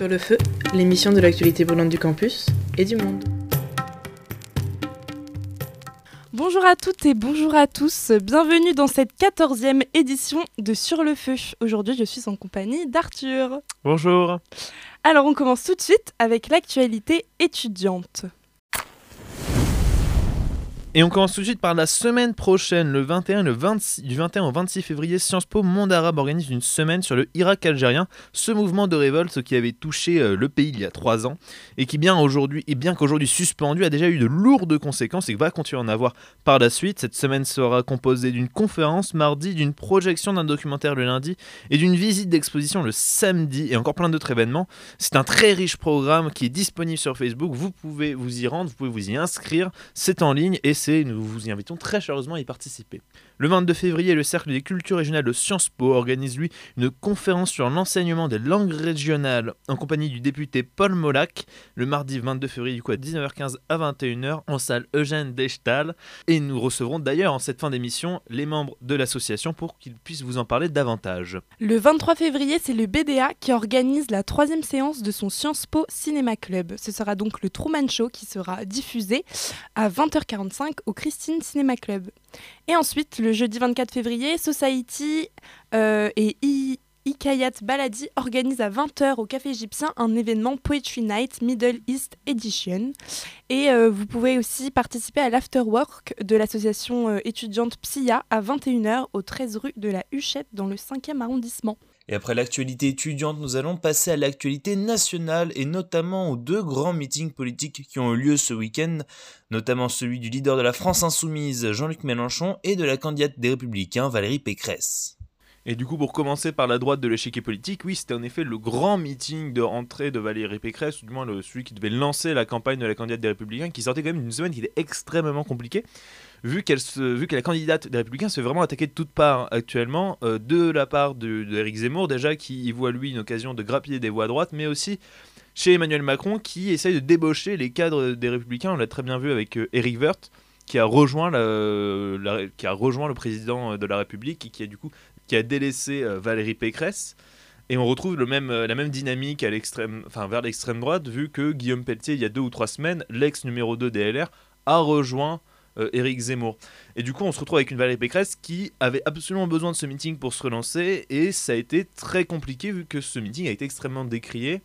Sur le feu, l'émission de l'actualité brûlante du campus et du monde. Bonjour à toutes et bonjour à tous, bienvenue dans cette quatorzième édition de Sur le feu. Aujourd'hui je suis en compagnie d'Arthur. Bonjour. Alors on commence tout de suite avec l'actualité étudiante. Et on commence tout de suite par la semaine prochaine, le 21 le 26, du 21 au 26 février, Sciences Po Monde Arabe organise une semaine sur le Irak algérien, ce mouvement de révolte qui avait touché euh, le pays il y a trois ans et qui bien aujourd'hui et bien qu'aujourd'hui suspendu a déjà eu de lourdes conséquences et va continuer à en avoir par la suite. Cette semaine sera composée d'une conférence mardi, d'une projection d'un documentaire le lundi et d'une visite d'exposition le samedi et encore plein d'autres événements. C'est un très riche programme qui est disponible sur Facebook. Vous pouvez vous y rendre, vous pouvez vous y inscrire. C'est en ligne et nous vous invitons très chaleureusement à y participer. Le 22 février, le Cercle des cultures régionales de Sciences Po organise lui une conférence sur l'enseignement des langues régionales en compagnie du député Paul Molac le mardi 22 février du coup à 19h15 à 21h en salle Eugène Dechtal et nous recevrons d'ailleurs en cette fin d'émission les membres de l'association pour qu'ils puissent vous en parler davantage. Le 23 février, c'est le BDA qui organise la troisième séance de son Sciences Po Cinéma Club. Ce sera donc le Truman Show qui sera diffusé à 20h45 au Christine Cinéma Club. Jeudi 24 février, Society euh, et Ikayat Baladi organisent à 20h au Café Égyptien un événement Poetry Night Middle East Edition. Et euh, vous pouvez aussi participer à l'afterwork de l'association euh, étudiante PSIA à 21h au 13 rue de la Huchette dans le 5e arrondissement. Et après l'actualité étudiante, nous allons passer à l'actualité nationale et notamment aux deux grands meetings politiques qui ont eu lieu ce week-end, notamment celui du leader de la France insoumise, Jean-Luc Mélenchon, et de la candidate des Républicains, Valérie Pécresse. Et du coup, pour commencer par la droite de l'échiquier politique, oui, c'était en effet le grand meeting de rentrée de Valérie Pécresse, ou du moins celui qui devait lancer la campagne de la candidate des Républicains, qui sortait quand même d'une semaine qui était extrêmement compliquée vu qu'elle vu que la candidate des Républicains se fait vraiment attaquer de toutes parts actuellement, euh, de la part d'Éric Zemmour déjà qui y voit lui une occasion de grappiller des voix à droite, mais aussi chez Emmanuel Macron qui essaye de débaucher les cadres des Républicains. On l'a très bien vu avec euh, Éric Woerth qui a rejoint qui a rejoint le président de la République et qui a du coup qui a délaissé euh, Valérie Pécresse. Et on retrouve le même, la même dynamique à enfin, vers l'extrême droite, vu que Guillaume Pelletier, il y a deux ou trois semaines, l'ex numéro 2 des LR, a rejoint euh, Éric Zemmour. Et du coup, on se retrouve avec une Valérie Pécresse qui avait absolument besoin de ce meeting pour se relancer, et ça a été très compliqué vu que ce meeting a été extrêmement décrié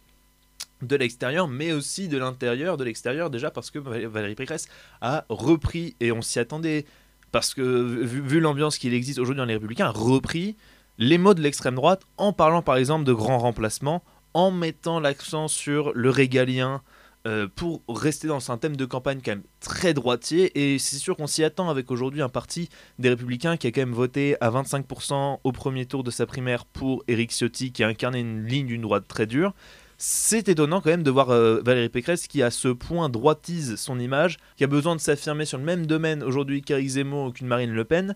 de l'extérieur, mais aussi de l'intérieur, de l'extérieur déjà parce que Valérie Pécresse a repris, et on s'y attendait, parce que vu, l'ambiance qu'il existe aujourd'hui dans les Républicains, a repris les mots de l'extrême droite en parlant par exemple de grands remplacements, en mettant l'accent sur le régalien, euh, pour rester dans un thème de campagne quand même très droitier. Et c'est sûr qu'on s'y attend avec aujourd'hui un parti des Républicains qui a quand même voté à 25% au premier tour de sa primaire pour Éric Ciotti, qui a incarné une ligne d'une droite très dure. C'est étonnant quand même de voir euh, Valérie Pécresse qui à ce point droitise son image, qui a besoin de s'affirmer sur le même domaine aujourd'hui qu'Éric Zemmour ou qu'une Marine Le Pen,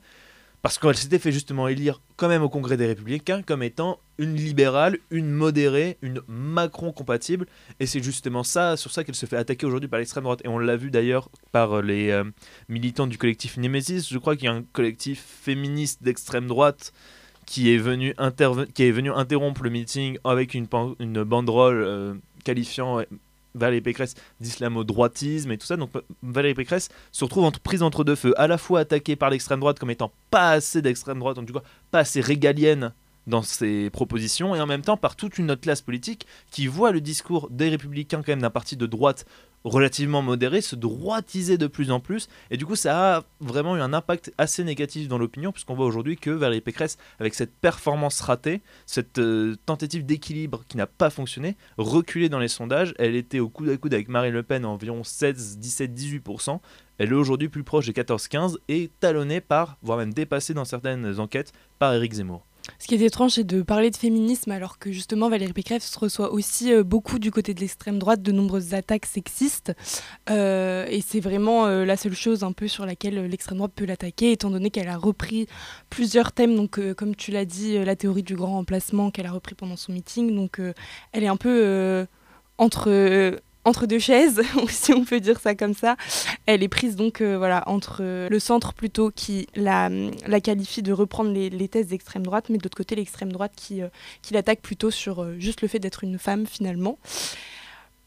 parce qu'elle s'était fait justement élire quand même au Congrès des Républicains comme étant une libérale, une modérée, une Macron compatible. Et c'est justement ça, sur ça qu'elle se fait attaquer aujourd'hui par l'extrême droite. Et on l'a vu d'ailleurs par les euh, militants du collectif Nemesis. Je crois qu'il y a un collectif féministe d'extrême droite qui est, venu qui est venu interrompre le meeting avec une, une banderole euh, qualifiant Valérie Pécresse d'islamo-droitisme et tout ça. Donc Valérie Pécresse se retrouve entre, prise entre deux feux, à la fois attaquée par l'extrême droite comme étant pas assez d'extrême droite, en tout cas pas assez régalienne dans ses propositions, et en même temps par toute une autre classe politique qui voit le discours des républicains quand même d'un parti de droite relativement modéré se droitiser de plus en plus. Et du coup ça a vraiment eu un impact assez négatif dans l'opinion puisqu'on voit aujourd'hui que Valérie Pécresse avec cette performance ratée cette euh, tentative d'équilibre qui n'a pas fonctionné reculée dans les sondages. Elle était au coude à coude avec Marine Le Pen à environ 16 17 18% elle est aujourd'hui plus proche des 14-15 et talonnée par voire même dépassée dans certaines enquêtes par Éric Zemmour ce qui est étrange, c'est de parler de féminisme alors que justement Valérie Pécresse reçoit aussi euh, beaucoup du côté de l'extrême droite de nombreuses attaques sexistes. Euh, et c'est vraiment euh, la seule chose un peu sur laquelle l'extrême droite peut l'attaquer, étant donné qu'elle a repris plusieurs thèmes. Donc, comme tu l'as dit, la théorie du grand remplacement qu'elle a repris pendant son meeting. Donc, elle est un peu entre entre deux chaises, si on peut dire ça comme ça. Elle est prise donc voilà entre le centre plutôt qui la, qualifie de reprendre les, thèses d'extrême droite, mais de l'autre côté l'extrême droite qui, qui l'attaque plutôt sur juste le fait d'être une femme finalement.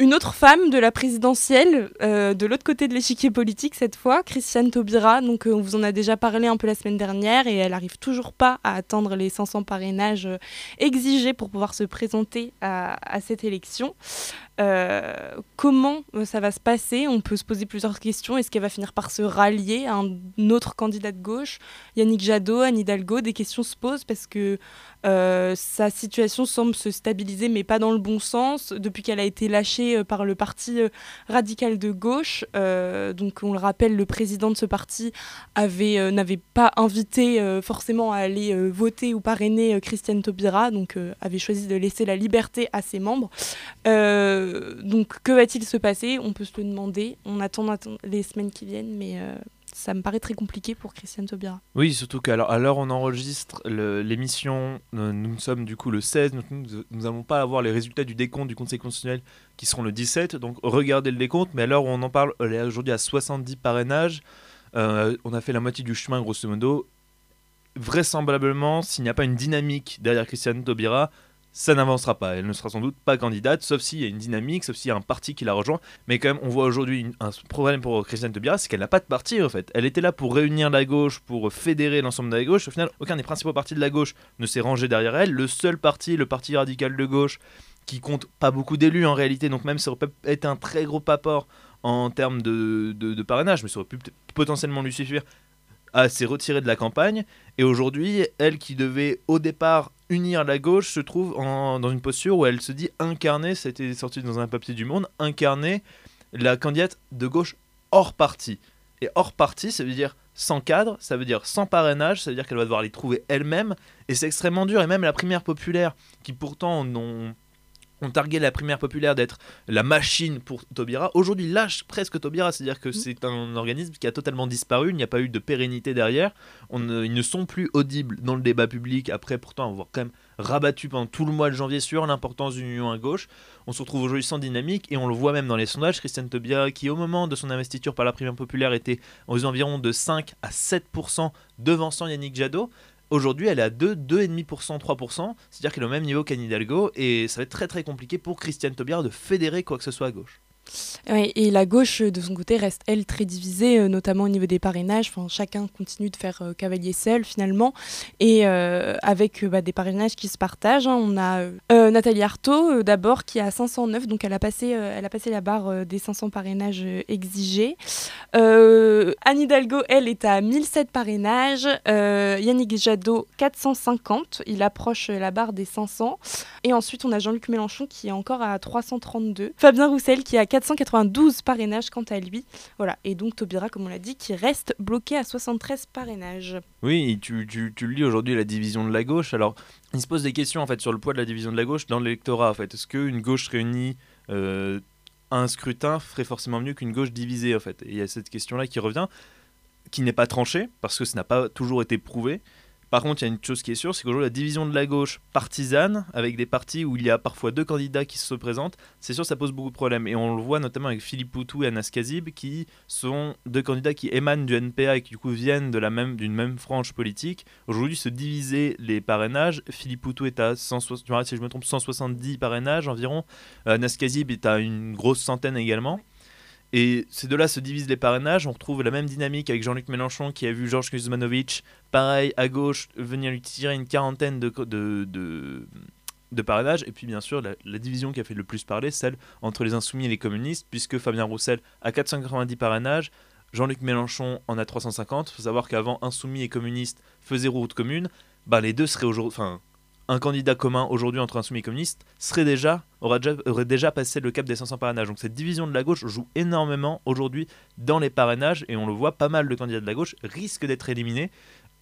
Une autre femme de la présidentielle, euh, de l'autre côté de l'échiquier politique cette fois, Christiane Taubira. Donc, euh, on vous en a déjà parlé un peu la semaine dernière et elle arrive toujours pas à atteindre les 500 parrainages euh, exigés pour pouvoir se présenter à cette élection. Comment ça va se passer? On peut se poser plusieurs questions. Est-ce qu'elle va finir par se rallier à un autre candidat de gauche? Yannick Jadot, Anne Hidalgo Des questions se posent parce que euh, sa situation semble se stabiliser, mais pas dans le bon sens, depuis qu'elle a été lâchée euh, par le parti euh, radical de gauche. donc, on le rappelle, le président de ce parti n'avait pas invité forcément à aller voter ou parrainer Christiane Taubira, donc avait choisi de laisser la liberté à ses membres. Donc, que va-t-il se passer? On peut se le demander. On attend les semaines qui viennent, mais ça me paraît très compliqué pour Christiane Taubira. Oui, surtout qu'à l'heure on enregistre l'émission, euh, nous sommes du coup le 16, nous n'avons pas avoir les résultats du décompte du Conseil constitutionnel qui seront le 17, donc regardez le décompte, mais à l'heure où on en parle, aujourd'hui à 70 parrainages, euh, on a fait la moitié du chemin grosso modo. Vraisemblablement, s'il n'y a pas une dynamique derrière Christiane Taubira, ça n'avancera pas. Elle ne sera sans doute pas candidate, sauf s'il y a une dynamique, sauf s'il y a un parti qui la rejoint. Mais quand même, on voit aujourd'hui un problème pour Christiane Taubira, c'est qu'elle n'a pas de parti en fait. Elle était là pour réunir la gauche, pour fédérer l'ensemble de la gauche. Au final, aucun des principaux partis de la gauche ne s'est rangé derrière elle. Le seul parti, le parti radical de gauche, qui compte pas beaucoup d'élus en réalité, donc même ça aurait être un très gros apport en termes de, de parrainage, mais ça aurait pu potentiellement lui suffire, s'est retirée de la campagne. Et aujourd'hui, elle qui devait au départ unir la gauche se trouve dans une posture où elle se dit incarner, ça a été sorti dans un papier du Monde, incarner la candidate de gauche hors parti. Et hors parti, ça veut dire sans cadre, ça veut dire sans parrainage, ça veut dire qu'elle va devoir les trouver elle-même. Et c'est extrêmement dur. Et même la primaire populaire, qui pourtant n'ont on targuait la primaire populaire d'être la machine pour Taubira. Aujourd'hui, lâche presque Taubira, c'est-à-dire que mm. c'est un organisme qui a totalement disparu, il n'y a pas eu de pérennité derrière. On ils ne sont plus audibles dans le débat public, après pourtant avoir quand même rabattu pendant tout le mois de janvier sur l'importance d'une union à gauche. On se retrouve aujourd'hui sans dynamique et on le voit même dans les sondages. Christiane Taubira, qui au moment de son investiture par la primaire populaire était aux environs de 5 à 7% devançant Yannick Jadot, Aujourd'hui, elle est à 2, 2,5%, 3%, c'est-à-dire qu'elle est au même niveau qu'Anne Hidalgo, et ça va être très très compliqué pour Christiane Taubira de fédérer quoi que ce soit à gauche et la gauche, de son côté, reste, elle, très divisée, euh, notamment au niveau des parrainages. Enfin, chacun continue de faire euh, cavalier seul, finalement. Et euh, avec bah, des parrainages qui se partagent, hein. on a Nathalie Arthaud, d'abord, qui a 509. Donc, elle a passé, elle a passé la barre des 500 parrainages exigés. Anne Hidalgo, elle, est à 1007 parrainages. Yannick Jadot, 450. Il approche la barre des 500. Et ensuite, on a Jean-Luc Mélenchon, qui est encore à 332. Fabien Roussel, qui a 492 parrainages quant à lui. Voilà. Et donc Taubira, comme on l'a dit, qui reste bloqué à 73 parrainages. Oui, tu, tu, tu le lis aujourd'hui, la division de la gauche. Alors, il se pose des questions en fait sur le poids de la division de la gauche dans l'électorat. En fait, est-ce qu'une gauche réunie euh, un scrutin ferait forcément mieux qu'une gauche divisée en fait? Et il y a cette question-là qui revient, qui n'est pas tranchée parce que ça n'a pas toujours été prouvé. Par contre, il y a une chose qui est sûre, c'est qu'aujourd'hui, la division de la gauche partisane, avec des partis où il y a parfois deux candidats qui se présentent, c'est sûr, ça pose beaucoup de problèmes. Et on le voit notamment avec Philippe Poutou et Anas Kazib, qui sont deux candidats qui émanent du NPA et qui du coup viennent la même, d'une même frange politique. Aujourd'hui, se diviser les parrainages, Philippe Poutou est à 160, si je me trompe, 170 parrainages environ, Anas Kazib est à une grosse centaine également. Et ces deux-là se divisent les parrainages. On retrouve la même dynamique avec Jean-Luc Mélenchon qui a vu Georges Kuzmanovic, pareil, à gauche, venir lui tirer une quarantaine de, de, de, parrainages. Et puis bien sûr, la, division qui a fait le plus parler, celle entre les insoumis et les communistes, puisque Fabien Roussel a 490 parrainages. Jean-Luc Mélenchon en a 350. Il faut savoir qu'avant, insoumis et communistes faisaient route commune. Bah, les deux seraient aujourd'hui. Un candidat commun aujourd'hui entre insoumis et communistes serait déjà, aurait déjà, passé le cap des 500 parrainages. Donc cette division de la gauche joue énormément aujourd'hui dans les parrainages et on le voit, pas mal de candidats de la gauche risquent d'être éliminés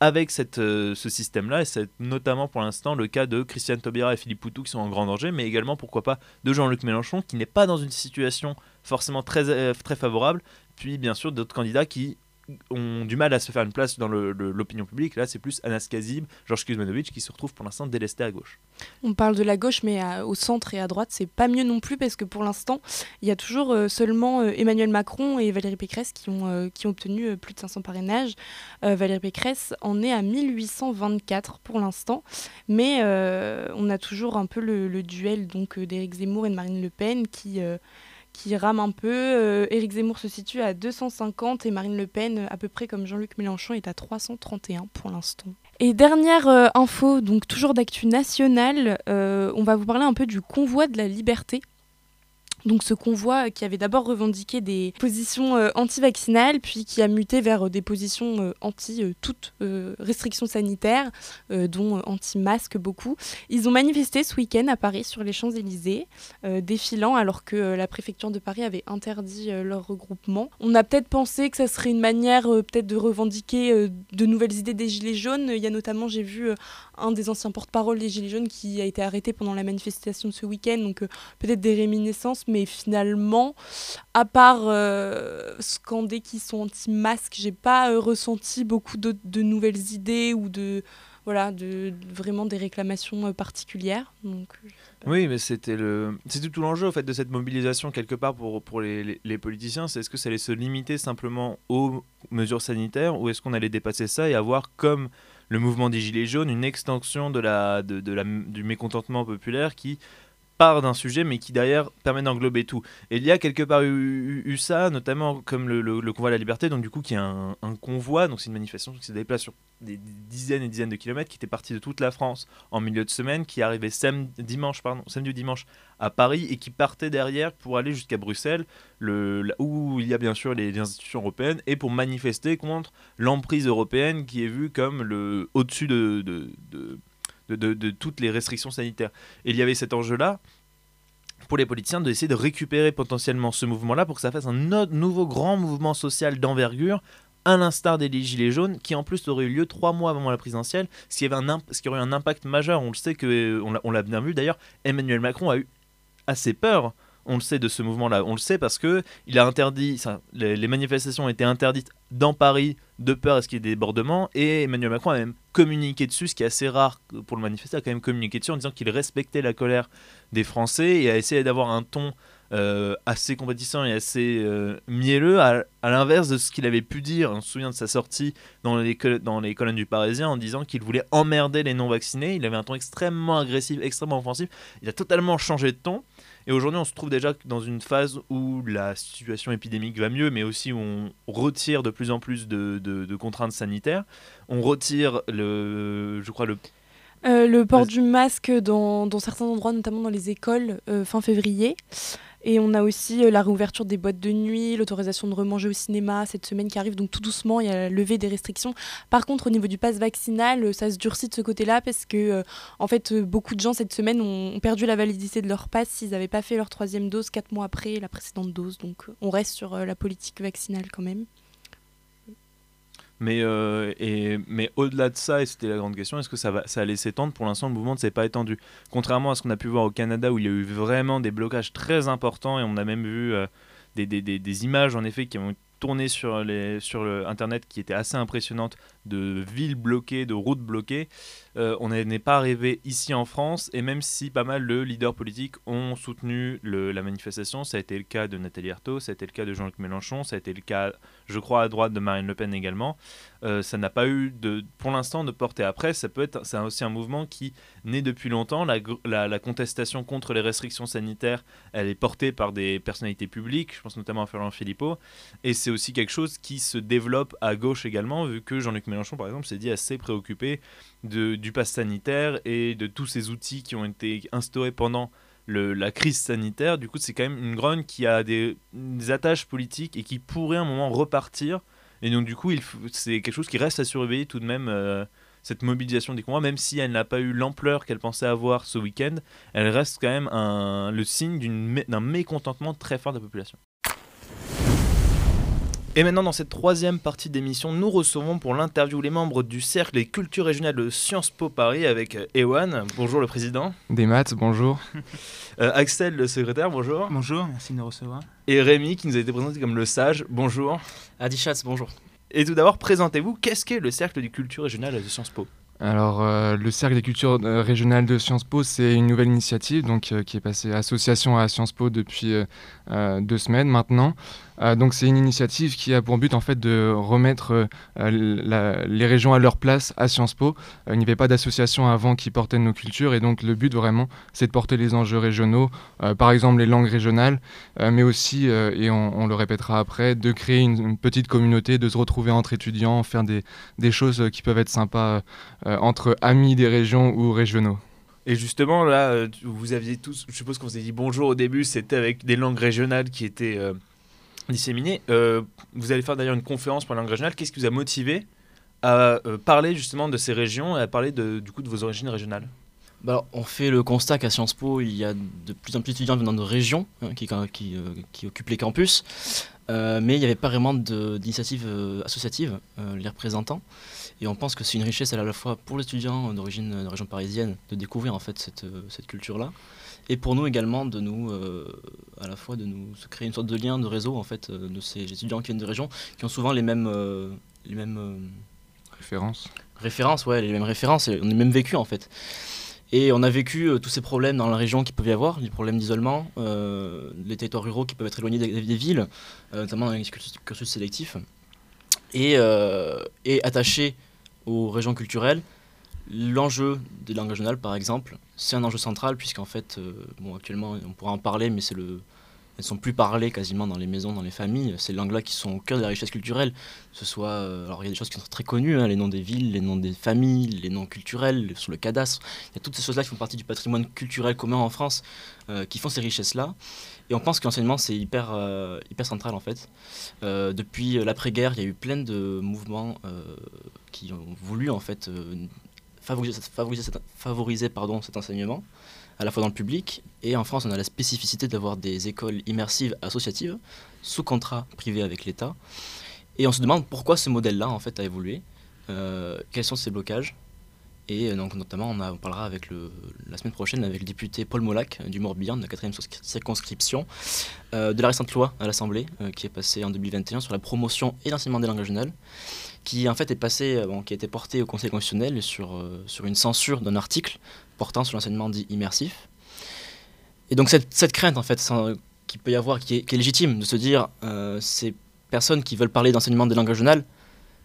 avec euh, ce système-là, et c'est notamment pour l'instant le cas de Christiane Taubira et Philippe Poutou qui sont en grand danger, mais également pourquoi pas de Jean-Luc Mélenchon qui n'est pas dans une situation forcément très, euh, très favorable, puis bien sûr d'autres candidats qui ont du mal à se faire une place dans l'opinion publique. Là, c'est plus Anas Kazib, Georges Kuzmanovic qui se retrouvent pour l'instant délestés à gauche. On parle de la gauche, mais au centre et à droite, c'est pas mieux non plus parce que pour l'instant, il y a toujours euh, seulement euh, Emmanuel Macron et Valérie Pécresse qui ont, euh, obtenu plus de 500 parrainages. Valérie Pécresse en est à 1824 pour l'instant, mais on a toujours un peu le, duel donc d'Éric Zemmour et de Marine Le Pen qui qui rame un peu. Euh, Éric Zemmour se situe à 250 et Marine Le Pen, à peu près comme Jean-Luc Mélenchon, est à 331 pour l'instant. Et dernière euh, info, donc toujours d'actu nationale, euh, on va vous parler un peu du convoi de la liberté donc ce convoi qui avait d'abord revendiqué des positions euh, anti-vaccinales, puis qui a muté vers euh, des positions euh, anti toutes restrictions sanitaires, dont anti-masques beaucoup. Ils ont manifesté ce week-end à Paris sur les Champs-Élysées, défilant alors que la préfecture de Paris avait interdit leur regroupement. On a peut-être pensé que ça serait une manière peut-être de revendiquer de nouvelles idées des Gilets jaunes. Il y a notamment, j'ai vu un des anciens porte-parole des Gilets jaunes qui a été arrêté pendant la manifestation de ce week-end, donc peut-être des réminiscences mais finalement, à part euh, scander qu'ils sont anti-masques, j'ai pas euh, ressenti beaucoup de, nouvelles idées ou de voilà, de, vraiment des réclamations euh, particulières. Donc, oui, mais c'était le, c'est tout l'enjeu en fait de cette mobilisation quelque part pour pour les, les, politiciens, c'est est-ce que ça allait se limiter simplement aux mesures sanitaires ou est-ce qu'on allait dépasser ça et avoir comme le mouvement des Gilets jaunes une extension de la, de, de la, du mécontentement populaire qui part d'un sujet, mais qui derrière permet d'englober tout. Et il y a quelque part eu, ça, notamment comme le, convoi à la liberté, donc du coup qui est un, convoi, donc c'est une manifestation qui se déplace sur des dizaines et dizaines de kilomètres, qui était parti de toute la France en milieu de semaine, qui arrivait samedi, dimanche, pardon, samedi ou dimanche à Paris et qui partait derrière pour aller jusqu'à Bruxelles, le, où il y a bien sûr les, institutions européennes, et pour manifester contre l'emprise européenne qui est vue comme le au-dessus de, de, de de, toutes les restrictions sanitaires. Et il y avait cet enjeu-là pour les politiciens d'essayer de récupérer potentiellement ce mouvement-là pour que ça fasse un autre, nouveau grand mouvement social d'envergure à l'instar des Gilets jaunes, qui en plus aurait eu lieu trois mois avant la présidentielle, ce qui, avait un ce qui aurait eu un impact majeur. On le sait, que, on l'a bien vu d'ailleurs, Emmanuel Macron a eu assez peur on le sait de ce mouvement-là. On le sait parce que il a interdit, les, manifestations ont été interdites dans Paris de peur à ce qu'il y ait des débordements et Emmanuel Macron a même communiqué dessus, ce qui est assez rare pour le manifester, a quand même communiqué dessus en disant qu'il respectait la colère des Français et a essayé d'avoir un ton euh, assez compétissant et assez euh, mielleux, à, l'inverse de ce qu'il avait pu dire. On se souvient de sa sortie les, dans les colonnes du Parisien en disant qu'il voulait emmerder les non-vaccinés. Il avait un ton extrêmement agressif, extrêmement offensif. Il a totalement changé de ton. Et aujourd'hui, on se trouve déjà dans une phase où la situation épidémique va mieux, mais aussi où on retire de plus en plus de, contraintes sanitaires. On retire, le, je crois, le euh, le port du masque dans, dans, certains endroits, notamment dans les écoles, euh, fin février. Et on a aussi euh, la réouverture des boîtes de nuit, l'autorisation de remanger au cinéma cette semaine qui arrive. Donc tout doucement, il y a la levée des restrictions. Par contre, au niveau du pass vaccinal, euh, ça se durcit de ce côté-là parce que, euh, en fait, beaucoup de gens cette semaine ont, perdu la validité de leur pass s'ils n'avaient pas fait leur troisième dose quatre mois après la précédente dose. Donc on reste sur la politique vaccinale quand même. Mais, euh, mais au-delà de ça, et c'était la grande question, est-ce que ça, va, ça allait s'étendre? Pour l'instant, le mouvement ne s'est pas étendu. Contrairement à ce qu'on a pu voir au Canada, où il y a eu vraiment des blocages très importants, et on a même vu euh, des, des, des, images, en effet, qui ont tourné sur, les, sur Internet, qui étaient assez impressionnantes, de villes bloquées, de routes bloquées. Euh, on n'est pas arrivé ici en France, et même si pas mal de leaders politiques ont soutenu le, la manifestation, ça a été le cas de Nathalie Arthaud, ça a été le cas de Jean-Luc Mélenchon, ça a été le cas, je crois, à droite de Marine Le Pen également. Euh, ça n'a pas eu, de, pour l'instant, de portée. Après, ça peut être, c'est aussi un mouvement qui naît depuis longtemps. La, contestation contre les restrictions sanitaires, elle est portée par des personnalités publiques, je pense notamment à Fernand Philippot, et c'est aussi quelque chose qui se développe à gauche également, vu que Jean-Luc Mélenchon, par exemple, s'est dit assez préoccupé du pass sanitaire et de tous ces outils qui ont été instaurés pendant la crise sanitaire. Du coup, c'est quand même une grogne qui a des, attaches politiques et qui pourrait à un moment repartir. Et donc, du coup, c'est quelque chose qui reste à surveiller tout de même. Euh, cette mobilisation des convois, même si elle n'a pas eu l'ampleur qu'elle pensait avoir ce week-end, elle reste quand même un, le signe d'un mécontentement très fort de la population. Et maintenant, dans cette troisième partie d'émission, nous recevons pour l'interview les membres du Cercle des cultures régionales de Sciences Po Paris avec euh, Ewan. Bonjour le président. Des maths, bonjour. Euh, Axel, le secrétaire, bonjour. Bonjour, merci de nous recevoir. Et Rémi, qui nous a été présenté comme le sage, bonjour. Adi Schatz, bonjour. Et tout d'abord, présentez-vous. Qu'est-ce qu'est le Cercle des cultures régionales de Sciences Po? Alors, euh, le Cercle des cultures euh, régionales de Sciences Po, c'est une nouvelle initiative donc, euh, qui est passée association à Sciences Po depuis deux semaines maintenant. Donc, c'est une initiative qui a pour but en fait de remettre les régions à leur place à Sciences Po. il n'y avait pas d'association avant qui portait nos cultures et donc le but vraiment, c'est de porter les enjeux régionaux, par exemple les langues régionales, mais aussi, et on, le répétera après, de créer une, petite communauté, de se retrouver entre étudiants, faire des, choses qui peuvent être sympas euh, entre amis des régions ou régionaux. Et justement, là, euh, vous aviez tous, je suppose qu'on a dit bonjour au début, c'était avec des langues régionales qui étaient euh, disséminées. vous allez faire d'ailleurs une conférence pour les langues régionales. Qu'est-ce qui vous a motivé à parler justement de ces régions et à parler de, du coup de vos origines régionales? Bah on fait le constat qu'à Sciences Po, il y a de plus en plus d'étudiants venant de régions hein, qui, qui, occupent les campus, mais il n'y avait pas vraiment d'initiative associative les représentant. Et on pense que c'est une richesse à la fois pour les étudiants d'origine de région parisienne de découvrir en fait cette, euh, cette culture-là, et pour nous également de nous, euh, à la fois de nous se créer une sorte de lien, de réseau en fait euh, de ces étudiants qui viennent de régions, qui ont souvent les mêmes, les mêmes références. Références, ouais, les mêmes références, et on est même vécu en fait. Et on a vécu tous ces problèmes dans la région qui peuvent y avoir, les problèmes d'isolement, les territoires ruraux qui peuvent être éloignés des, des villes, notamment dans les cursus sélectifs. Et, et attachés aux régions culturelles. L'enjeu des langues régionales, par exemple, c'est un enjeu central, puisqu'en fait, euh, bon, actuellement, on pourra en parler, mais c'est le, elles sont plus parlées quasiment dans les maisons, dans les familles. Ces langues-là qui sont au cœur de la richesse culturelle. Ce soit, euh, alors il y a des choses qui sont très connues, hein, les noms des villes, les noms des familles, les noms culturels, sur le cadastre. Il y a toutes ces choses-là qui font partie du patrimoine culturel commun en France, euh, qui font ces richesses-là. Et on pense que l'enseignement c'est hyper, hyper central en fait. depuis l'après-guerre, il y a eu plein de mouvements qui ont voulu en fait favoriser, favoriser, cet enseignement, à la fois dans le public, et en France on a la spécificité d'avoir des écoles immersives associatives, sous contrat privé avec l'État, et on se demande pourquoi ce modèle-là en fait a évolué, euh, quels sont ses blocages, et euh, donc notamment on, parlera avec la semaine prochaine avec le député Paul Molac du Morbihan de la 4 circonscription de la récente loi à l'Assemblée qui est passée en 2021 sur la promotion et l'enseignement des langues régionales qui en fait est passé, euh, qui a été porté au Conseil constitutionnel sur, euh, sur une censure d'un article portant sur l'enseignement dit immersif. Et donc cette, cette crainte en fait qui peut y avoir, qui est, légitime, de se dire euh, ces personnes qui veulent parler d'enseignement des langues régionales,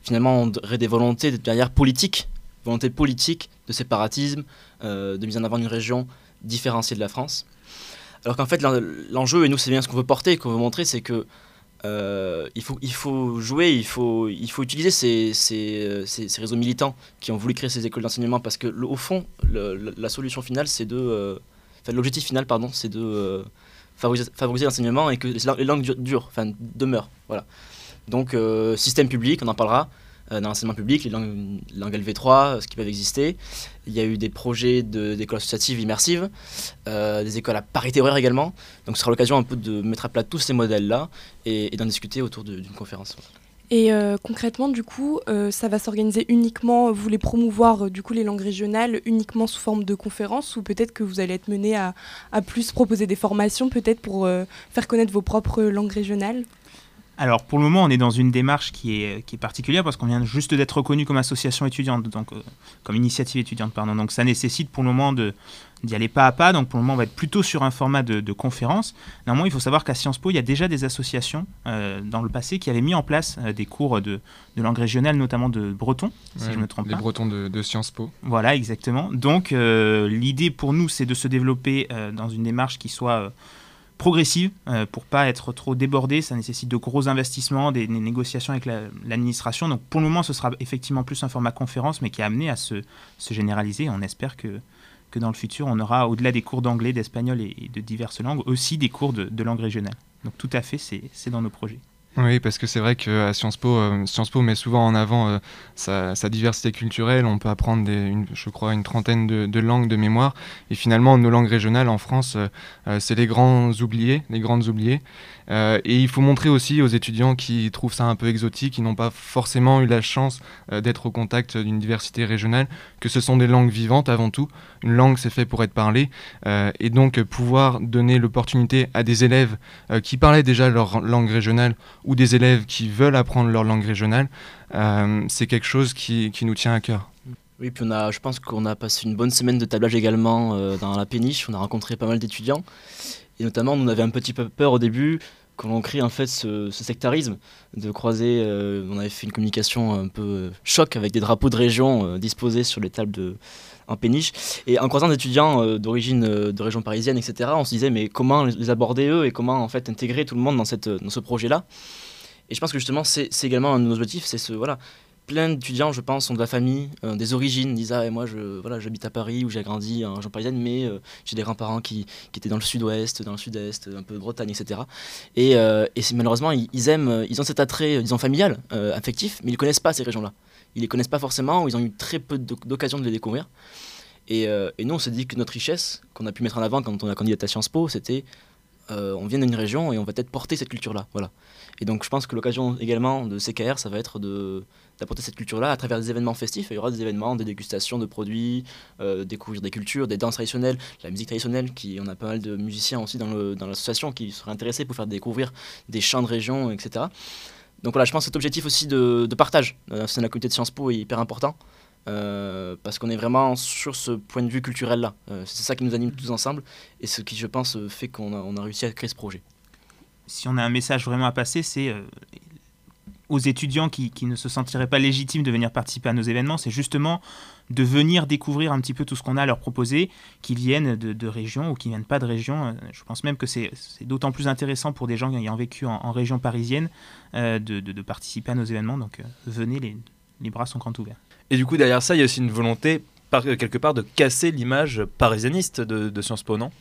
finalement auraient des volontés derrière politiques, volonté politique de séparatisme, de mise en avant d'une région différenciée de la France. Alors qu'en fait l'enjeu, et nous c'est bien ce qu'on veut porter, qu'on veut montrer, c'est que euh, il, faut, il faut jouer, il faut, il faut utiliser ces, ces, ces, réseaux militants qui ont voulu créer ces écoles d'enseignement parce que, au fond, la solution finale, c'est de. Euh, l'objectif final, pardon, c'est de euh, favoriser, favoriser l'enseignement et que les langues durent, enfin, demeurent. Voilà. Donc, système public, on en parlera. Euh, dans l'enseignement public, les langues, LV3, ce qui peuvent exister. Il y a eu des projets d'écoles associatives immersives, euh, des écoles à parité horaire également. Donc ce sera l'occasion un peu de mettre à plat tous ces modèles-là et, d'en discuter autour d'une conférence. Et euh, concrètement, du coup, ça va s'organiser uniquement, vous voulez promouvoir du coup les langues régionales uniquement sous forme de conférences ou peut-être que vous allez être mené à, à plus proposer des formations peut-être pour faire connaître vos propres langues régionales? Alors pour le moment, on est dans une démarche qui est, qui est particulière parce qu'on vient juste d'être reconnu comme association étudiante, donc euh, comme initiative étudiante, pardon. Donc ça nécessite pour le moment de d'y aller pas à pas. Donc pour le moment, on va être plutôt sur un format de, de conférence. Néanmoins, il faut savoir qu'à Sciences Po, il y a déjà des associations euh, dans le passé qui avaient mis en place euh, des cours de, de, langue régionale, notamment de breton, si je me trompe pas. Les bretons de, de, Sciences Po. Voilà, exactement. Donc l'idée pour nous, c'est de se développer dans une démarche qui soit progressive euh, pour pas être trop débordé. Ça nécessite de gros investissements, des, négociations avec l'administration. Donc pour le moment, ce sera effectivement plus un format conférence, mais qui est amené à se, se généraliser. On espère que, que dans le futur, on aura, au-delà des cours d'anglais, d'espagnol et, de diverses langues, aussi des cours de, de langue régionale. Donc tout à fait, c'est dans nos projets. Oui, parce que c'est vrai qu'à Sciences Po, euh, Sciences Po met souvent en avant euh, sa, diversité culturelle. On peut apprendre, je crois, une trentaine de, langues de mémoire. Et finalement, nos langues régionales en France, euh, c'est les grands oubliés, les grandes oubliées. et il faut montrer aussi aux étudiants qui trouvent ça un peu exotique, qui n'ont pas forcément eu la chance d'être au contact d'une diversité régionale, que ce sont des langues vivantes avant tout. Une langue, c'est fait pour être parlé. et donc, pouvoir donner l'opportunité à des élèves qui parlaient déjà leur langue régionale ou des élèves qui veulent apprendre leur langue régionale, c'est quelque chose qui, nous tient à cœur. Oui, puis on a, je pense qu'on a passé une bonne semaine de tablage également dans la péniche. On a rencontré pas mal d'étudiants. Et notamment, on avait un petit peu peur au début quand on crée en fait ce, sectarisme de croiser. on avait fait une communication un peu choc avec des drapeaux de région disposés sur les tables de, en péniche. Et en croisant des étudiants euh, d'origine euh, de région parisienne, etc., on se disait mais comment les aborder eux et comment en fait intégrer tout le monde dans, cette, dans ce projet-là. Et je pense que justement c'est également un de nos objectifs, c'est ce voilà. Plein d'étudiants, je pense, sont de la famille, euh, des origines, disent ah, et moi je voilà j'habite à Paris où j'ai grandi en région parisienne, mais j'ai des grands-parents qui, qui, étaient dans le sud-ouest, dans le sud-est, un peu Bretagne, etc. Et, et malheureusement ils, aiment, ils ont cet attrait, disons familial, affectif, mais ils ne connaissent pas ces régions-là ils les connaissent pas forcément ou ils ont eu très peu d'occasion de les découvrir. Et, euh, et, nous, on s'est dit que notre richesse, qu'on a pu mettre en avant quand on a candidaté à Sciences Po, c'était euh, on vient d'une région et on va peut-être porter cette culture-là. Voilà. Et donc, je pense que l'occasion également de CKR, ça va être d'apporter cette culture-là à travers des événements festifs. Il y aura des événements, des dégustations de produits, euh, découvrir des cultures, des danses traditionnelles, la musique traditionnelle. Qui, on a pas mal de musiciens aussi dans l'association dans qui seraient intéressés pour faire découvrir des chants de région, etc. Donc voilà, je pense que cet objectif aussi de, partage euh, c'est la communauté de Sciences Po est hyper important. Euh, parce qu'on est vraiment sur ce point de vue culturel-là. Euh, c'est ça qui nous anime tous ensemble et ce qui, je pense, fait qu'on a, réussi à créer ce projet. Si on a un message vraiment à passer, c'est aux étudiants qui, ne se sentiraient pas légitimes de venir participer à nos événements, c'est justement de venir découvrir un petit peu tout ce qu'on a à leur proposer, qu'ils viennent de, régions ou qu'ils viennent pas de région. Je pense même que c'est d'autant plus intéressant pour des gens ayant vécu en, région parisienne euh, de, participer à nos événements. Donc euh, venez, les, les, bras sont grands ouverts. Et du coup, derrière ça, il y a aussi une volonté, quelque part, de casser l'image parisianiste de Sciences Po, non?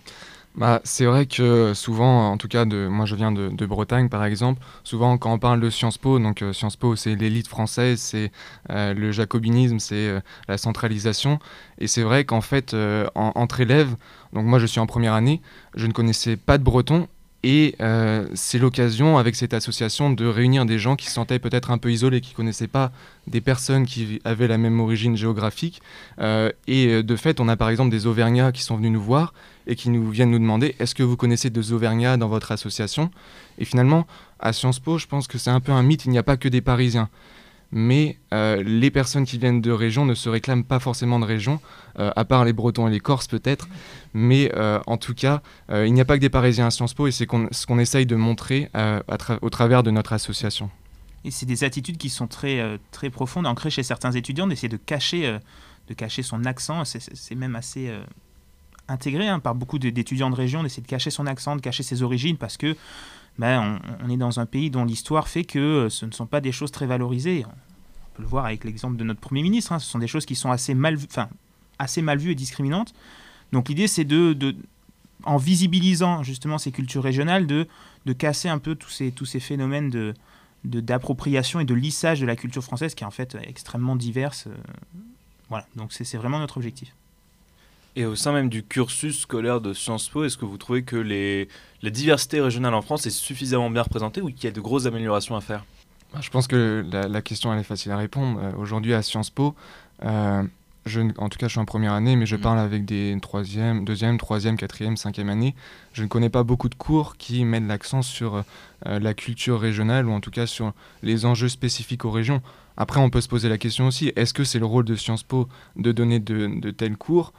Bah, c'est vrai que souvent, en tout cas, moi je viens de, Bretagne par exemple, souvent quand on parle de Sciences Po, donc euh, Sciences Po c'est l'élite française, c'est euh, le jacobinisme, c'est euh, la centralisation. Et c'est vrai qu'en fait, entre élèves, donc moi je suis en première année, je ne connaissais pas de breton et euh, c'est l'occasion, avec cette association, de réunir des gens qui se sentaient peut-être un peu isolés, qui ne connaissaient pas des personnes qui avaient la même origine géographique. Euh, et euh, de fait, on a par exemple des Auvergnats qui sont venus nous voir et qui nous viennent nous demander est-ce que vous connaissez des Auvergnats dans votre association? Et finalement, à Sciences Po, je pense que c'est un peu un mythe, il n'y a pas que des Parisiens mais euh, les personnes qui viennent de région ne se réclament pas forcément de région, euh, à part les Bretons et les Corses peut-être, mais euh, en tout cas, il n'y a pas que des Parisiens à Sciences Po et c'est ce qu'on essaye de montrer au travers de notre association. Et c'est des attitudes qui sont très, très profondes, ancrées chez certains étudiants, d'essayer de cacher, de cacher son accent, c'est même assez intégré hein, par beaucoup d'étudiants de région, d'essayer de cacher son accent, de cacher ses origines, parce que ben, on, est dans un pays dont l'histoire fait que ce ne sont pas des choses très valorisées peut le voir avec l'exemple de notre Premier ministre, hein. ce sont des choses qui sont assez mal, enfin, assez mal vues et discriminantes. Donc l'idée, c'est de, en visibilisant justement ces cultures régionales, de, de casser un peu tous ces, tous ces phénomènes de, d'appropriation et de lissage de la culture française qui est en fait extrêmement diverse. Euh, voilà, donc c'est vraiment notre objectif. Et au sein même du cursus scolaire de Sciences Po, est-ce que vous trouvez que les, la diversité régionale en France est suffisamment bien représentée ou qu'il y a de grosses améliorations à faire? Bah, je pense que la, question elle est facile à répondre. Euh, aujourd'hui à Sciences Po, euh, je, en tout cas je suis en première année, mais je mm. parle avec des troisième, deuxième, troisième, quatrième, cinquième année. Je ne connais pas beaucoup de cours qui mettent l'accent sur euh, la culture régionale ou en tout cas sur les enjeux spécifiques aux régions. Après, on peut se poser la question aussi, est-ce que c'est le rôle de Sciences Po de donner de, de tels cours?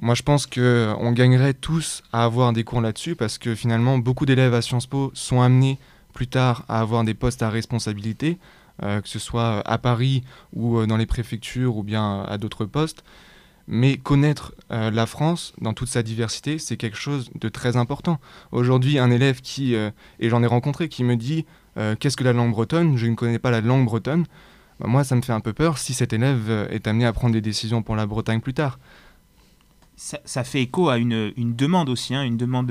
Moi, je pense qu'on gagnerait tous à avoir des cours là-dessus parce que finalement, beaucoup d'élèves à Sciences Po sont amenés plus tard à avoir des postes à responsabilité, euh, que ce soit à Paris ou euh, dans les préfectures ou bien à d'autres postes. Mais connaître euh, la France dans toute sa diversité, c'est quelque chose de très important. Aujourd'hui, un élève qui, et j'en ai rencontré, qui me dit Qu'est-ce que la langue bretonne? Je ne connais pas la langue bretonne. Bah, moi, ça me fait un peu peur si cet élève est amené à prendre des décisions pour la Bretagne plus tard. Ça, fait écho à une, demande aussi, hein, une, demande,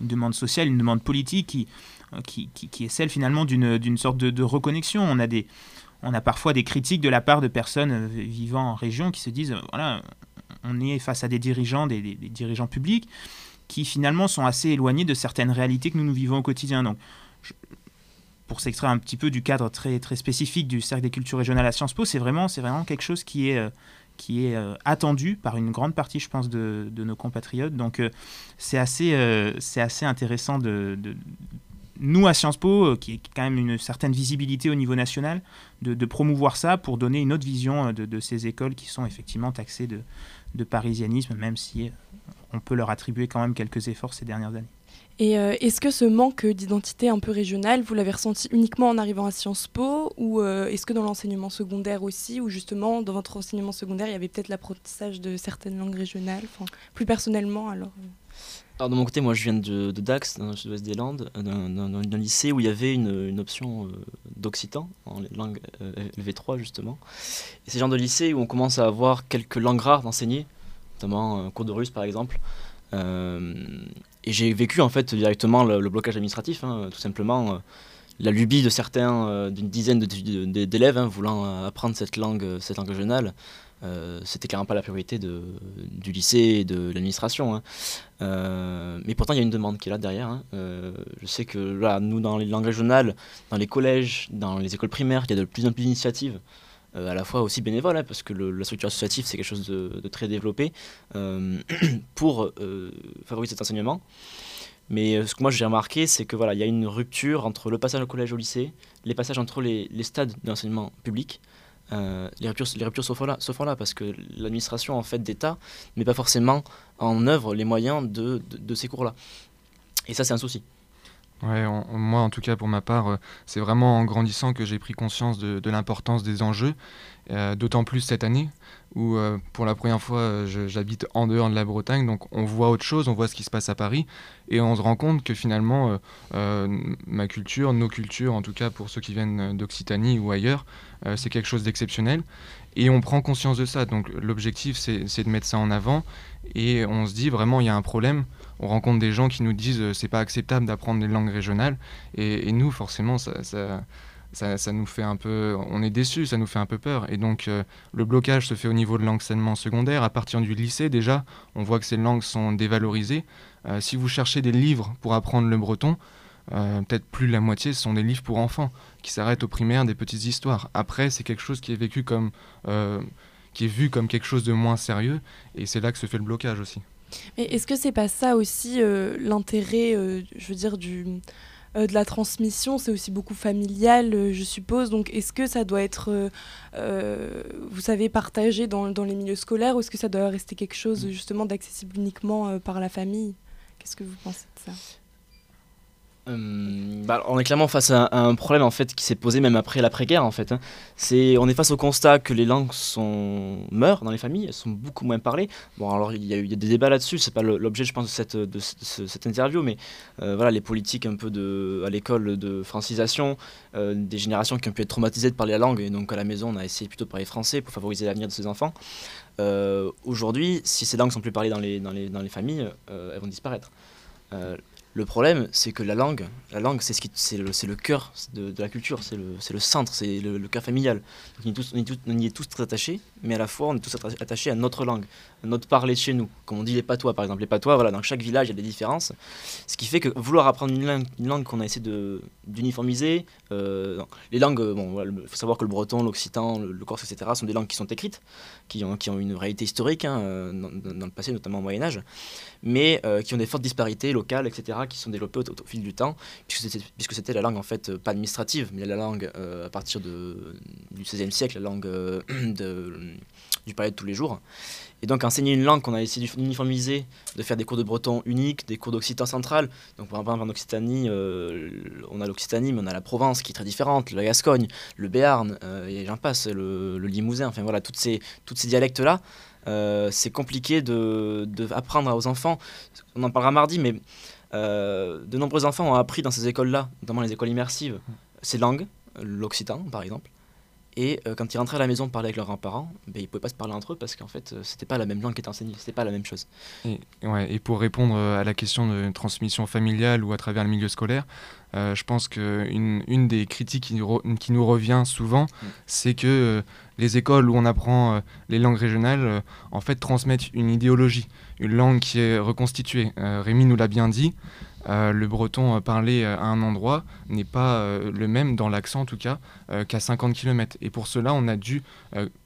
une demande sociale, une demande politique qui, euh, qui, est celle finalement d'une sorte de, reconnexion. On a, des, on a parfois des critiques de la part de personnes euh, vivant en région qui se disent, euh, voilà, on est face à des dirigeants, des, dirigeants publics, qui finalement sont assez éloignés de certaines réalités que nous nous vivons au quotidien. Donc, pour s'extraire un petit peu du cadre très, très spécifique du Cercle des cultures régionales à Sciences Po, c'est vraiment, vraiment quelque chose qui est, qui est attendu par une grande partie, je pense, de, nos compatriotes. Donc, c'est assez, c'est assez intéressant de, nous, à Sciences Po, qui est quand même une certaine visibilité au niveau national, de, promouvoir ça pour donner une autre vision de, de, ces écoles qui sont effectivement taxées de, de parisianisme, même si on peut leur attribuer quand même quelques efforts ces dernières années. Et euh, est-ce que ce manque d'identité un peu régionale, vous l'avez ressenti uniquement en arrivant à Sciences Po ou euh, est-ce que dans l'enseignement secondaire aussi, ou justement dans votre enseignement secondaire, il y avait peut-être l'apprentissage de certaines langues régionales Plus personnellement alors euh? alors de mon côté, moi je viens de, Dax, dans le sud-ouest des Landes, d'un lycée où il y avait une, option d'occitan, en langue LV3 justement. Et c'est le genre de lycée où on commence à avoir quelques langues rares d'enseigner, notamment un cours de russe par exemple. Euh, et j'ai vécu en fait directement le, blocage administratif, hein, tout simplement euh, la lubie de certains, euh, d'une dizaine d'élèves hein, voulant apprendre cette langue, cette langue régionale. c'était clairement pas la priorité du lycée et de l'administration. Hein. mais pourtant, il y a une demande qui est là derrière. je sais que là, nous, dans les langues régionales, dans les collèges, dans les écoles primaires, il y a de plus en plus d'initiatives euh, à la fois aussi bénévole, hein, parce que la structure associative, c'est quelque chose de, très développé, euh, pour euh, favoriser cet enseignement. Mais ce que moi j'ai remarqué, c'est que voilà, il y a une rupture entre le passage au collège au lycée, les passages entre les, stades d'enseignement public. les ruptures, les se font là, parce que l'administration en fait d'État met pas forcément en œuvre les moyens de ces cours-là. Et ça, c'est un souci. Moi, en tout cas, pour ma part, euh, c'est vraiment en grandissant que j'ai pris conscience de, l'importance des enjeux, euh, d'autant plus cette année, où euh, pour la première fois, j'habite en dehors de la Bretagne, donc on voit autre chose, on voit ce qui se passe à Paris, et on se rend compte que finalement, ma culture, nos cultures, en tout cas pour ceux qui viennent d'Occitanie ou ailleurs, c'est quelque chose d'exceptionnel, et on prend conscience de ça. Donc l'objectif, c'est de mettre ça en avant, et on se dit vraiment, il y a un problème on rencontre des gens qui nous disent euh, c'est pas acceptable d'apprendre des langues régionales. Et, nous forcément ça, ça, nous fait un peu on est déçus ça nous fait un peu peur. Et donc euh, le blocage se fait au niveau de l'enseignement secondaire. À partir du lycée déjà on voit que ces langues sont dévalorisées. Euh, si vous cherchez des livres pour apprendre le breton peut-être plus de la moitié ce sont des livres pour enfants qui s'arrêtent au primaire des petites histoires. Après c'est quelque chose qui est vécu comme qui est vu comme quelque chose de moins sérieux. Et c'est là que se fait le blocage aussi mais est-ce que c'est pas ça aussi euh, l'intérêt, euh, je veux dire, du, euh, de la transmission? C'est aussi beaucoup familial, je suppose. Donc est-ce que ça doit être, vous savez, partagé dans, dans, les milieux scolaires ou est-ce que ça doit rester quelque chose justement d'accessible uniquement par la famille? Qu'est-ce que vous pensez de ça? Euh, bah, on est clairement face à, un problème en fait qui s'est posé même après l'après-guerre en fait. Hein. C'est, on est face au constat que les langues sont meurent dans les familles, elles sont beaucoup moins parlées. Bon alors il y a eu des débats là-dessus, c'est pas l'objet je pense de cette, interview, mais euh, voilà les politiques un peu à l'école de francisation, euh, des générations qui ont pu être traumatisées de parler la langue et donc à la maison on a essayé plutôt de parler français pour favoriser l'avenir de ses enfants. aujourd'hui, si ces langues sont plus parlées dans les familles, elles vont disparaître. Le problème, c'est que la langue, la langue, c'est ce qui, c'est le, cœur de, la culture, c'est le, centre, c'est le, cœur familial. on, y est tous, très attachés, mais à la fois, on est tous attachés à notre langue, notre parler de chez nous. Comme on dit les patois, par exemple. Les patois, voilà, dans chaque village, il y a des différences. Ce qui fait que vouloir apprendre une langue, qu'on a essayé d'uniformiser, euh, les langues, bon, il faut savoir que le breton, l'occitan, le, corse, etc., sont des langues qui sont écrites, qui ont, une réalité historique hein, euh, dans, le passé, notamment au Moyen-Âge, mais euh, qui ont des fortes disparités locales, etc qui sont développées au, fil du temps, puisque c'était la langue en fait euh, pas administrative, mais la langue euh, à partir de, du XVIe siècle, la langue euh, du palais de tous les jours. Et donc enseigner une langue qu'on a essayé d'uniformiser, de faire des cours de breton uniques, des cours d'occitan central. Donc par exemple en Occitanie, on a l'Occitanie, mais on a la Provence qui est très différente, la Gascogne, le Béarn, et j'en passe, le, Limousin, enfin voilà, toutes ces, dialectes-là. c'est compliqué de, de, apprendre aux enfants. On en parlera mardi, mais euh, de nombreux enfants ont appris dans ces écoles-là, notamment les écoles immersives, ces langues, l'occitan par exemple. Et euh, quand ils rentraient à la maison pour parler avec leurs grands-parents, ben, ils ne pouvaient pas se parler entre eux parce qu'en fait, euh, c'était pas la même langue qui était enseignée, c'était pas la même chose. Et, ouais, et pour répondre à la question de transmission familiale ou à travers le milieu scolaire, je pense qu'une une des critiques qui, qui, nous revient souvent, mm. c'est que les écoles où on apprend les langues régionales, en fait, transmettent une idéologie une langue qui est reconstituée. Euh, Rémi nous l'a bien dit, euh, le breton euh, parlé à un endroit n'est pas le même, dans l'accent en tout cas, qu'à 50 km. Et pour cela, on a dû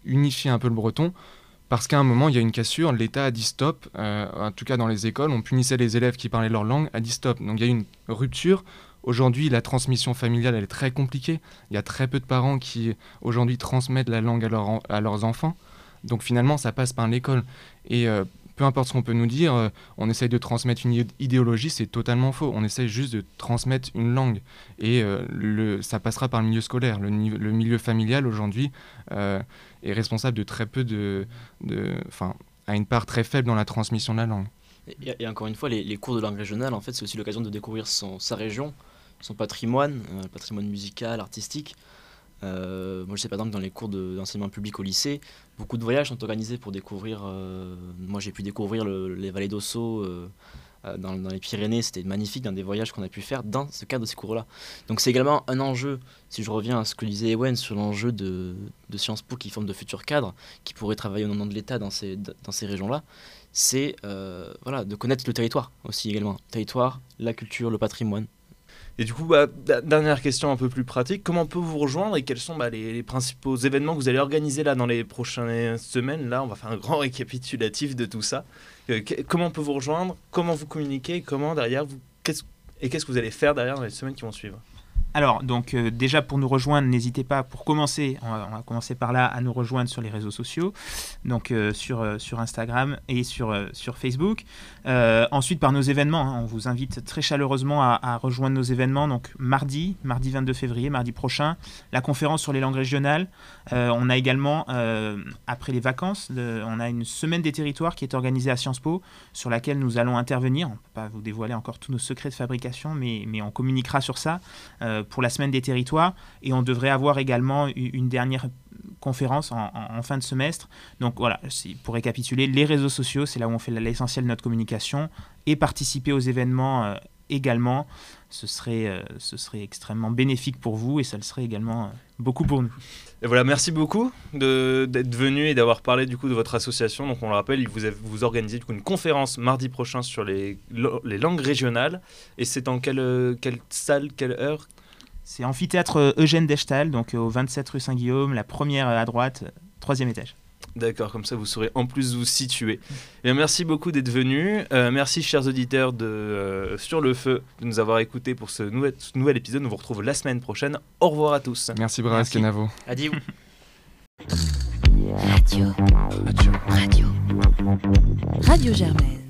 unifier un peu le breton parce qu'à un moment, il y a une cassure, l'État a dit stop, en tout cas dans les écoles, on punissait les élèves qui parlaient leur langue, a dit stop. Donc il y a une rupture. Aujourd'hui, la transmission familiale, elle est très compliquée. Il y a très peu de parents qui, aujourd'hui, transmettent la langue à, à leurs enfants. Donc finalement, ça passe par l'école. Et peu importe ce qu'on peut nous dire, euh, on essaye de transmettre une idéologie, c'est totalement faux. On essaye juste de transmettre une langue. Et euh, ça passera par le milieu scolaire. Le, milieu familial, aujourd'hui, euh, est responsable de très peu de. Enfin, a une part très faible dans la transmission de la langue. Et, encore une fois, les, cours de langue régionale, en fait, c'est aussi l'occasion de découvrir sa région, son patrimoine, patrimoine musical, artistique. Euh, moi, je sais par exemple dans les cours d'enseignement public au lycée, beaucoup de voyages sont organisés pour découvrir. Euh, moi, j'ai pu découvrir les vallées d'Ossau euh, dans, les Pyrénées. C'était magnifique dans des voyages qu'on a pu faire dans ce cadre de ces cours-là. Donc, c'est également un enjeu. Si je reviens à ce que disait Ewen sur l'enjeu de, Sciences Po qui forme de futurs cadres qui pourraient travailler au nom de l'État dans ces, dans ces régions-là, c'est voilà, de connaître le territoire aussi également. Le territoire, la culture, le patrimoine. Et du coup, bah, dernière question un peu plus pratique, comment on peut vous rejoindre et quels sont bah, les, principaux événements que vous allez organiser là dans les prochaines semaines? Là, on va faire un grand récapitulatif de tout ça. Euh, comment on peut vous rejoindre? Comment vous communiquez? Comment derrière Et qu'est-ce que vous allez faire derrière dans les semaines qui vont suivre? Alors, donc euh, déjà pour nous rejoindre, n'hésitez pas, pour commencer, on va, commencer par là, à nous rejoindre sur les réseaux sociaux, donc euh, sur, euh, sur Instagram et sur, Facebook. ensuite, par nos événements, hein, on vous invite très chaleureusement à, rejoindre nos événements. Donc, mardi, mardi 22 février, mardi prochain, la conférence sur les langues régionales. on a également, après les vacances, on a une semaine des territoires qui est organisée à Sciences Po, sur laquelle nous allons intervenir. On ne peut pas vous dévoiler encore tous nos secrets de fabrication, mais on communiquera sur ça pour la semaine des territoires et on devrait avoir également une dernière conférence en, fin de semestre. Donc voilà, pour récapituler, les réseaux sociaux, c'est là où on fait l'essentiel de notre communication et participer aux événements euh, également, ce serait, euh, ce serait extrêmement bénéfique pour vous et ça le serait également euh, beaucoup pour nous. Et voilà, merci beaucoup d'être venu et d'avoir parlé du coup de votre association. Donc on le rappelle, vous, vous organisez du coup une conférence mardi prochain sur les, les langues régionales. Et c'est en quelle, quelle salle, quelle heure? C'est amphithéâtre euh, Eugène Dechtal, donc euh, au 27 rue Saint-Guillaume, la première euh, à droite, troisième étage. D'accord, comme ça vous saurez en plus vous situer. Et merci beaucoup d'être venu. merci chers auditeurs de Sur le Feu de nous avoir écoutés pour ce nouvel, nouvel épisode. Nous vous retrouvons la semaine prochaine. Au revoir à tous. Merci Bras Kenavo. Adieu. Radio. Radio. Radio. Radio Germaine.